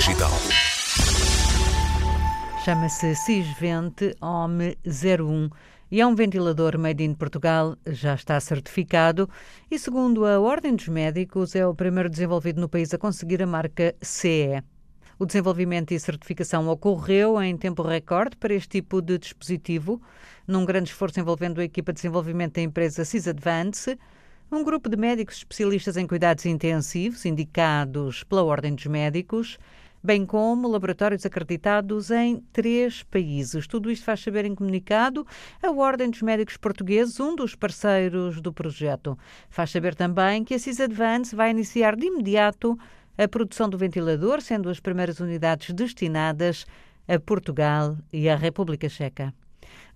Digital. Chama-se Cisvente OME 01 e é um ventilador made in Portugal, já está certificado e, segundo a Ordem dos Médicos, é o primeiro desenvolvido no país a conseguir a marca CE. O desenvolvimento e certificação ocorreu em tempo recorde para este tipo de dispositivo, num grande esforço envolvendo a equipa de desenvolvimento da empresa CISADVANCE, um grupo de médicos especialistas em cuidados intensivos, indicados pela Ordem dos Médicos, bem como laboratórios acreditados em três países. Tudo isto faz saber em comunicado a Ordem dos Médicos Portugueses, um dos parceiros do projeto. Faz saber também que a CIS Advance vai iniciar de imediato a produção do ventilador, sendo as primeiras unidades destinadas a Portugal e à República Checa.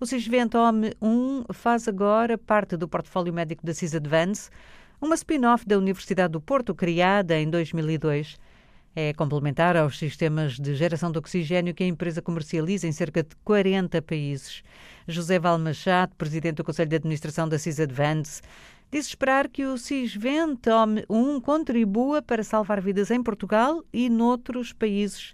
O Cisvento Home 1 faz agora parte do portfólio médico da CIS Advance, uma spin-off da Universidade do Porto, criada em 2002 é complementar aos sistemas de geração de oxigênio que a empresa comercializa em cerca de 40 países. José Val Machado, presidente do Conselho de Administração da CIS Advance, diz esperar que o CISVENT 1 contribua para salvar vidas em Portugal e noutros países,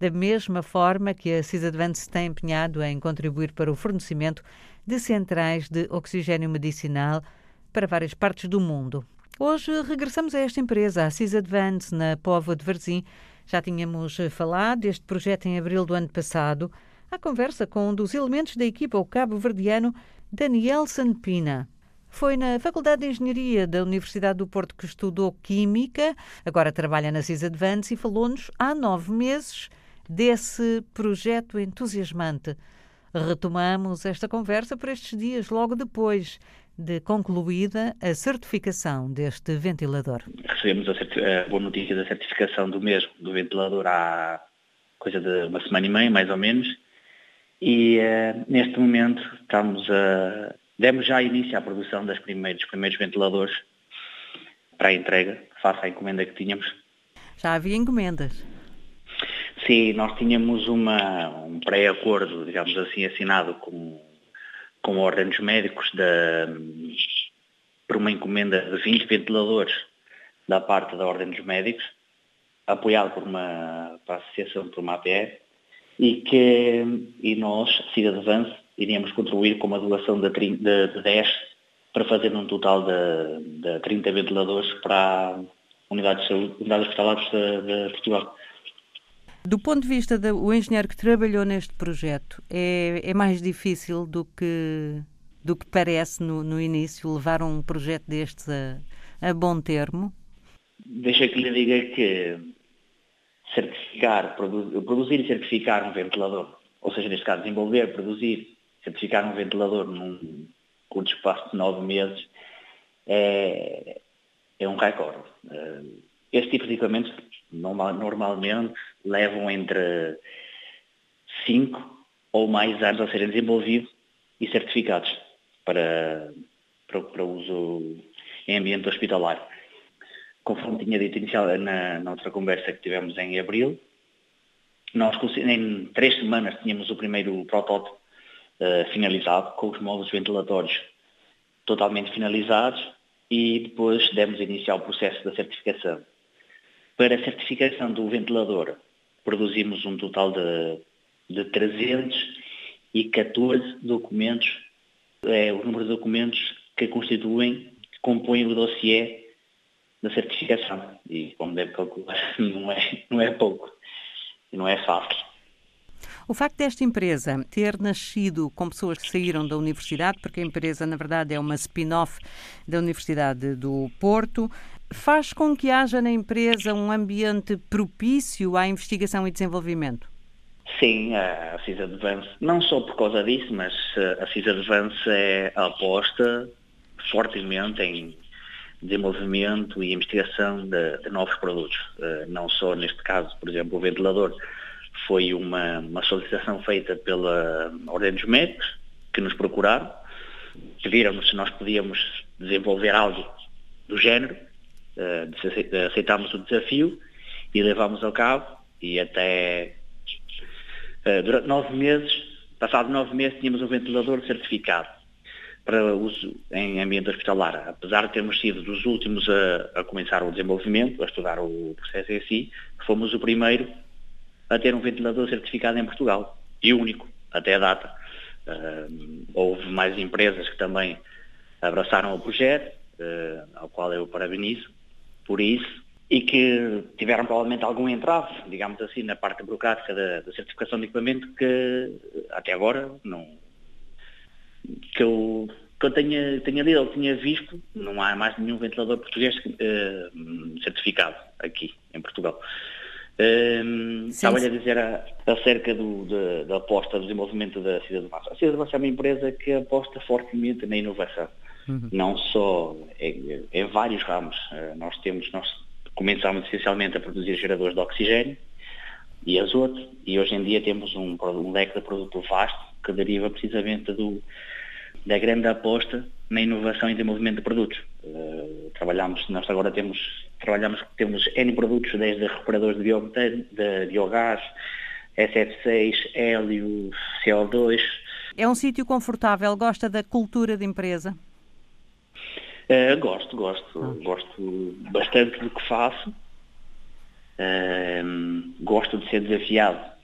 da mesma forma que a CIS Advance tem empenhado em contribuir para o fornecimento de centrais de oxigênio medicinal para várias partes do mundo. Hoje regressamos a esta empresa, a CIS Advance, na Póvoa de Varzim. Já tínhamos falado deste projeto em abril do ano passado. A conversa com um dos elementos da equipa, o cabo-verdiano Daniel Sanpina. Foi na Faculdade de Engenharia da Universidade do Porto que estudou Química, agora trabalha na CIS Advance e falou-nos há nove meses desse projeto entusiasmante. Retomamos esta conversa por estes dias, logo depois de concluída a certificação deste ventilador. Recebemos a, a, boa notícia da certificação do mesmo, do ventilador, há coisa de uma semana e meia, mais ou menos, e uh, neste momento estamos a... demos já início à produção das primeiros, dos primeiros ventiladores para a entrega, face à encomenda que tínhamos. Já havia encomendas? Sim, nós tínhamos uma, um pré-acordo, digamos assim, assinado com com a dos Médicos da, por uma encomenda de 20 ventiladores da parte da Ordem dos Médicos, apoiado por uma, a Associação, por uma APR, e que e nós, Cidade Avance, iríamos contribuir com uma doação de, de, de 10 para fazer um total de, de 30 ventiladores para unidades, unidades hospitalares de, de Portugal. Do ponto de vista do engenheiro que trabalhou neste projeto, é, é mais difícil do que, do que parece no, no início levar um projeto destes a, a bom termo? Deixa que lhe diga que certificar, produ produzir e certificar um ventilador, ou seja, neste caso, desenvolver, produzir, certificar um ventilador num curto espaço de nove meses, é, é um recorde. Eh, este tipo de equipamentos normalmente levam entre 5 ou mais anos a serem desenvolvidos e certificados para, para, para uso em ambiente hospitalar. Conforme tinha dito inicial na, na outra conversa que tivemos em abril, nós em três semanas tínhamos o primeiro protótipo uh, finalizado, com os módulos ventilatórios totalmente finalizados e depois demos início ao processo da certificação. Para a certificação do ventilador, produzimos um total de, de 314 documentos, é o número de documentos que constituem, compõem o dossiê da certificação. E, como deve calcular, não é, não é pouco, não é fácil. O facto desta empresa ter nascido com pessoas que saíram da universidade, porque a empresa, na verdade, é uma spin-off da Universidade do Porto, faz com que haja na empresa um ambiente propício à investigação e desenvolvimento? Sim, a CIS Advance, não só por causa disso, mas eh, a CIS Advance é aposta fortemente em desenvolvimento e investigação de, de novos produtos. Uh, não só neste caso, por exemplo, o ventilador foi uma, uma solicitação feita pela Ordem dos Médicos, que nos procuraram, pediram-nos se nós podíamos desenvolver algo do género, aceitámos o desafio e levámos ao cabo e até uh, durante nove meses, passado nove meses, tínhamos um ventilador certificado para uso em ambiente hospitalar. Apesar de termos sido dos últimos a, a começar o desenvolvimento, a estudar o processo em si, fomos o primeiro a ter um ventilador certificado em Portugal, e único, até a data. Uh, houve mais empresas que também abraçaram o projeto, uh, ao qual eu parabenizo por isso, e que tiveram provavelmente algum entrave, digamos assim, na parte burocrática da, da certificação de equipamento que até agora não que eu, que eu tenha, tenha lido ou tinha visto, não há mais nenhum ventilador português uh, certificado aqui em Portugal. Um, estava a dizer a, acerca do, da, da, aposta do desenvolvimento da Cidade do Massa. A Cidade do Massa é uma empresa que aposta fortemente na inovação, uhum. não só em, em vários ramos. Uh, nós temos, nós começámos essencialmente a produzir geradores de oxigênio e azoto, e hoje em dia temos um, um leque de produto vasto que deriva precisamente do, da grande aposta na inovação e desenvolvimento de produtos. Uh, trabalhamos, nós agora temos, trabalhamos, temos N produtos, desde recuperadores de, biometano, de biogás, SF6, hélio, CO2. É um sítio confortável? Gosta da cultura de empresa? Uh, gosto, gosto. Ah. Gosto bastante do que faço. Uh, gosto de ser desafiado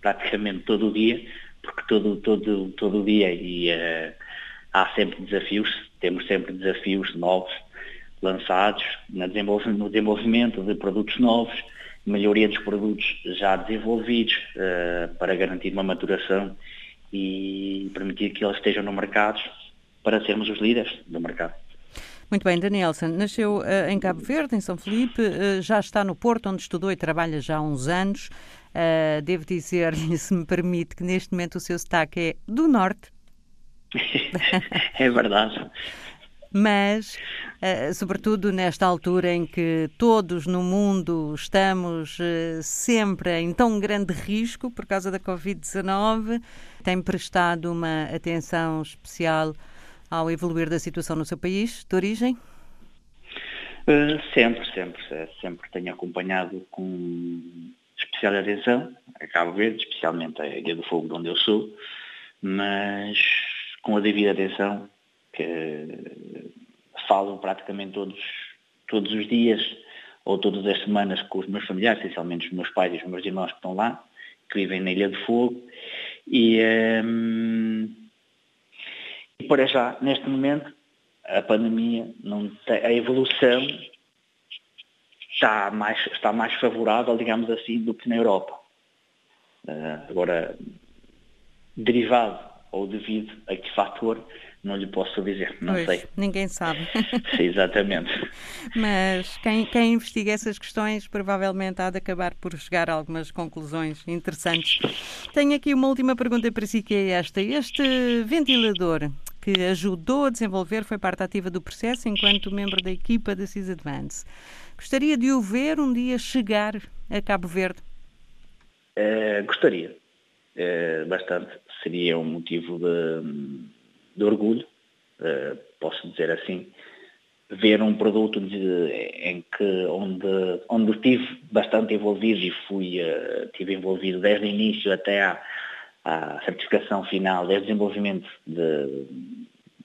praticamente todo o dia, porque todo, todo, todo o dia e uh, há sempre desafios, temos sempre desafios novos lançados no desenvolvimento de produtos novos, melhoria dos produtos já desenvolvidos uh, para garantir uma maturação e permitir que eles estejam no mercado para sermos os líderes do mercado. Muito bem, Danielson, nasceu uh, em Cabo Verde, em São Felipe, uh, já está no Porto, onde estudou e trabalha já há uns anos. Uh, devo dizer-lhe, se me permite, que neste momento o seu sotaque é do Norte. é verdade. Mas, sobretudo nesta altura em que todos no mundo estamos sempre em tão grande risco por causa da Covid-19, tem prestado uma atenção especial ao evoluir da situação no seu país de origem? Uh, sempre, sempre, sempre tenho acompanhado com especial atenção a Cabo Verde, especialmente a Ilha do Fogo, de onde eu sou, mas com a devida atenção que falo praticamente todos, todos os dias ou todas as semanas com os meus familiares, essencialmente os meus pais e os meus irmãos que estão lá, que vivem na Ilha do Fogo, e um, e para já, neste momento, a pandemia, não tem, a evolução está mais, está mais favorável, digamos assim, do que na Europa. Uh, agora, derivado ou devido a que fator, não lhe posso dizer, não pois, sei. Ninguém sabe. exatamente. Mas quem, quem investiga essas questões provavelmente há de acabar por chegar a algumas conclusões interessantes. Tenho aqui uma última pergunta para si, que é esta. Este ventilador que ajudou a desenvolver foi parte ativa do processo enquanto membro da equipa da CIS Advance. Gostaria de o ver um dia chegar a Cabo Verde? Uh, gostaria. Uh, bastante. Seria um motivo de de orgulho, uh, posso dizer assim, ver um produto de, em que onde, onde estive bastante envolvido e fui uh, tive envolvido desde o início até à, à certificação final, desde o desenvolvimento de,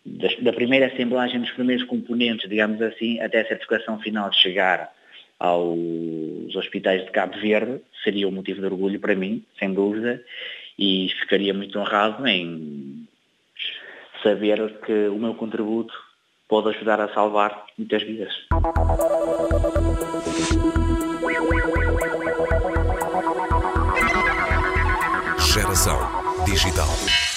de, da primeira assemblagem dos primeiros componentes, digamos assim, até a certificação final de chegar aos hospitais de Cabo Verde, seria um motivo de orgulho para mim, sem dúvida, e ficaria muito honrado em saber que o meu contributo pode ajudar a salvar muitas vidas. Geração Digital.